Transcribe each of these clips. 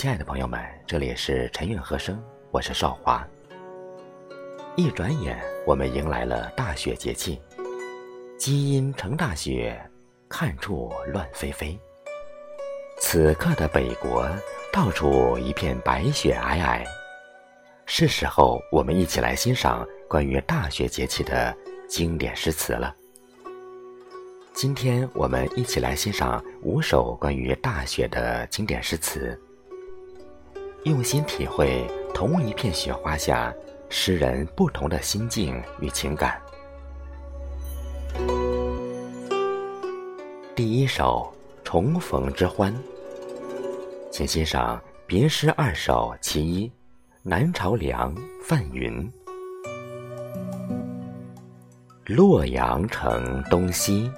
亲爱的朋友们，这里是陈韵和声，我是少华。一转眼，我们迎来了大雪节气，积阴成大雪，看处乱飞飞。此刻的北国，到处一片白雪皑皑，是时候我们一起来欣赏关于大雪节气的经典诗词了。今天我们一起来欣赏五首关于大雪的经典诗词。用心体会同一片雪花下诗人不同的心境与情感。第一首《重逢之欢》，请欣赏《别诗二首·其一》，南朝梁范云。洛阳城东西，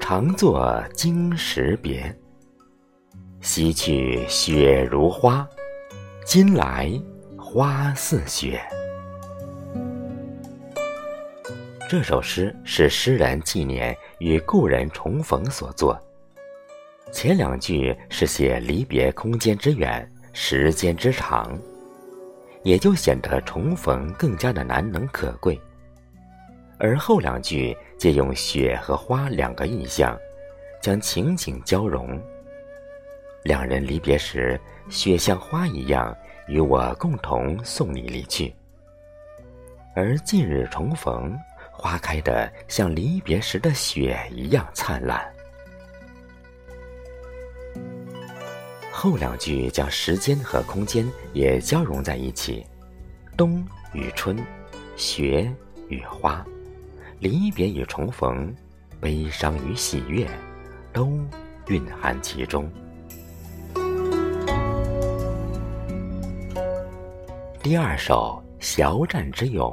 常作经时别。西去雪如花。今来花似雪。这首诗是诗人纪念与故人重逢所作。前两句是写离别空间之远、时间之长，也就显得重逢更加的难能可贵。而后两句借用雪和花两个意象，将情景交融。两人离别时，雪像花一样与我共同送你离去；而近日重逢，花开的像离别时的雪一样灿烂。后两句将时间和空间也交融在一起，冬与春，雪与花，离别与重逢，悲伤与喜悦，都蕴含其中。第二首《骁战之咏》，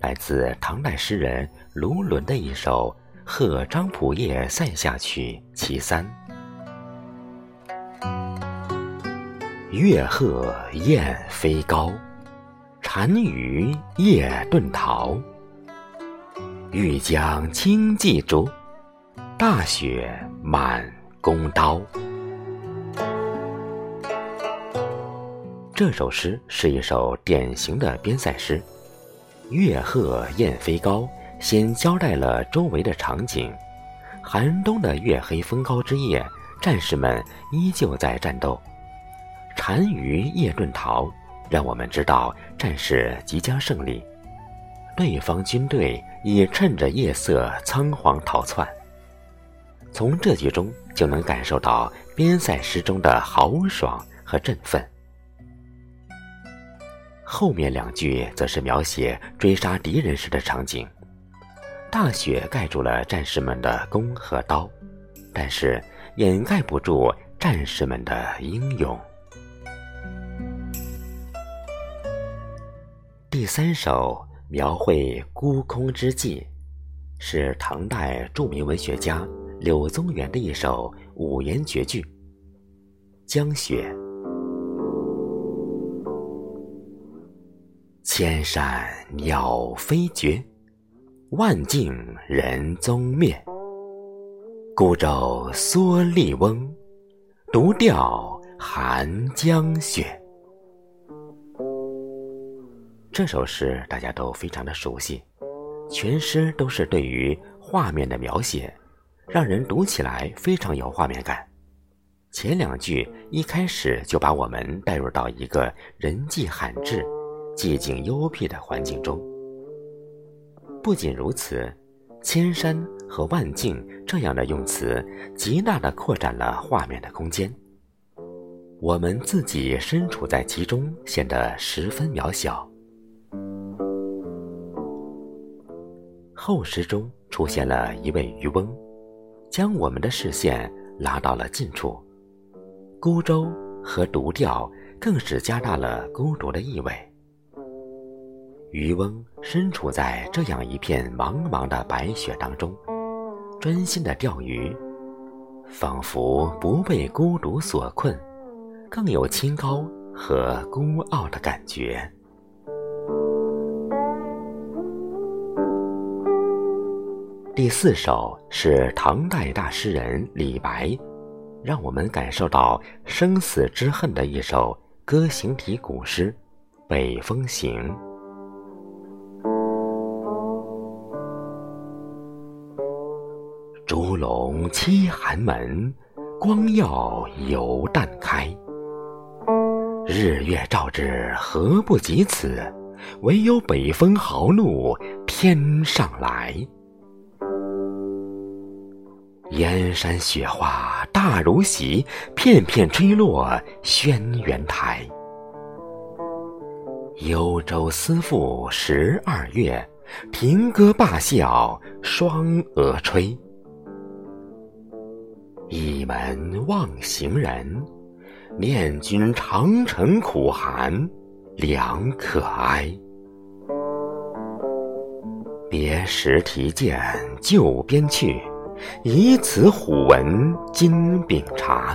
来自唐代诗人卢纶的一首《贺张仆射塞下曲·其三》。月鹤雁飞高，单于夜遁逃。欲将轻骑逐，大雪满弓刀。这首诗是一首典型的边塞诗，月鹤雁飞高，先交代了周围的场景。寒冬的月黑风高之夜，战士们依旧在战斗。单于夜遁逃，让我们知道战事即将胜利。对方军队已趁着夜色仓皇逃窜。从这句中就能感受到边塞诗中的豪爽和振奋。后面两句则是描写追杀敌人时的场景，大雪盖住了战士们的弓和刀，但是掩盖不住战士们的英勇。第三首描绘孤空之际，是唐代著名文学家柳宗元的一首五言绝句《江雪》。千山鸟飞绝，万径人踪灭。孤舟蓑笠翁，独钓寒江雪。这首诗大家都非常的熟悉，全诗都是对于画面的描写，让人读起来非常有画面感。前两句一开始就把我们带入到一个人迹罕至。寂静幽僻的环境中，不仅如此，千山和万径这样的用词，极大的扩展了画面的空间。我们自己身处在其中，显得十分渺小。后诗中出现了一位渔翁，将我们的视线拉到了近处。孤舟和独钓，更是加大了孤独的意味。渔翁身处在这样一片茫茫的白雪当中，专心的钓鱼，仿佛不被孤独所困，更有清高和孤傲的感觉。第四首是唐代大诗人李白让我们感受到生死之恨的一首歌行体古诗《北风行》。笼栖寒门，光耀犹旦开。日月照之，何不及此？唯有北风豪怒天上来。燕山雪花大如席，片片吹落轩辕台。幽州思妇十二月，停歌罢笑双蛾吹。倚门望行人，念君长城苦寒，良可哀。别时提剑就边去。以此虎纹金柄察，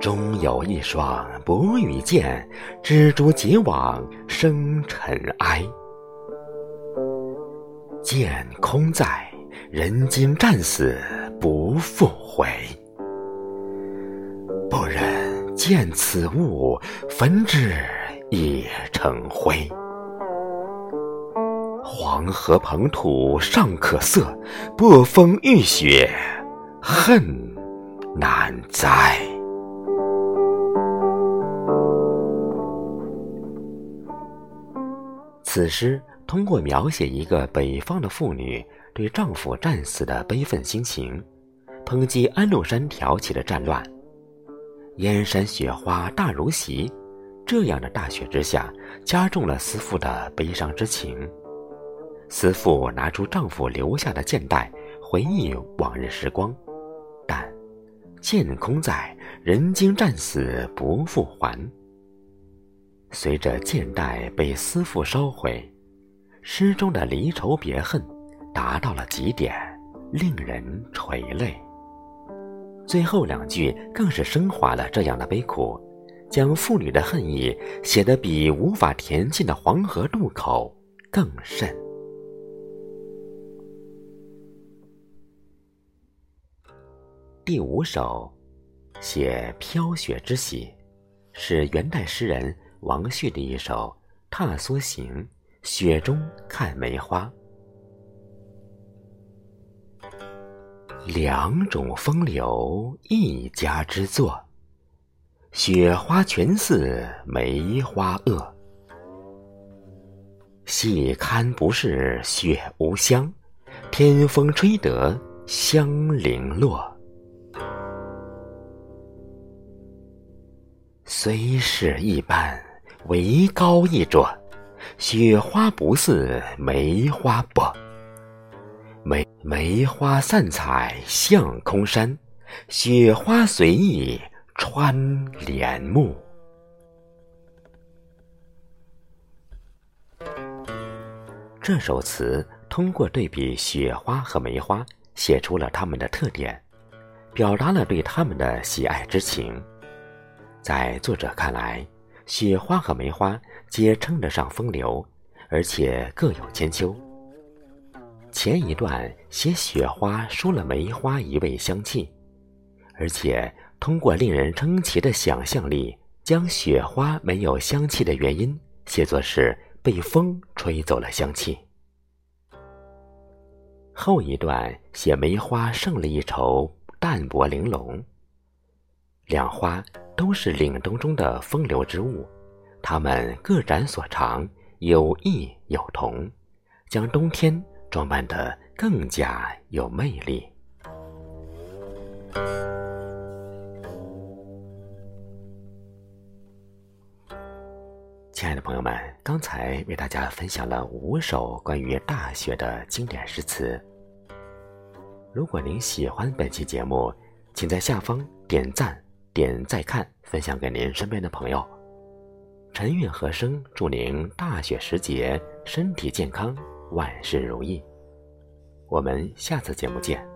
终有一双薄羽剑，蜘蛛结网生尘埃。剑空在，人今战死不复回。不忍见此物，焚之已成灰。黄河捧土尚可色，波风浴雪恨难摘。此诗通过描写一个北方的妇女对丈夫战死的悲愤心情，抨击安禄山挑起的战乱。燕山雪花大如席，这样的大雪之下，加重了思妇的悲伤之情。思妇拿出丈夫留下的剑带，回忆往日时光，但剑空在，人经战死不复还。随着剑带被思妇烧毁，诗中的离愁别恨达到了极点，令人垂泪。最后两句更是升华了这样的悲苦，将妇女的恨意写得比无法填进的黄河渡口更甚。第五首，写飘雪之喜，是元代诗人王旭的一首《踏梭行》，雪中看梅花。两种风流一家之作，雪花全似梅花萼。细看不是雪无香，天风吹得香零落。虽是一般，唯高一着。雪花不似梅花薄。梅花散彩向空山，雪花随意穿帘幕。这首词通过对比雪花和梅花，写出了它们的特点，表达了对它们的喜爱之情。在作者看来，雪花和梅花皆称得上风流，而且各有千秋。前一段写雪花输了梅花一味香气，而且通过令人称奇的想象力，将雪花没有香气的原因写作是被风吹走了香气。后一段写梅花胜了一筹，淡泊玲珑。两花都是凛冬中的风流之物，它们各展所长，有异有同，将冬天装扮得更加有魅力。亲爱的朋友们，刚才为大家分享了五首关于大雪的经典诗词。如果您喜欢本期节目，请在下方点赞。点再看，分享给您身边的朋友。陈韵和声祝您大雪时节身体健康，万事如意。我们下次节目见。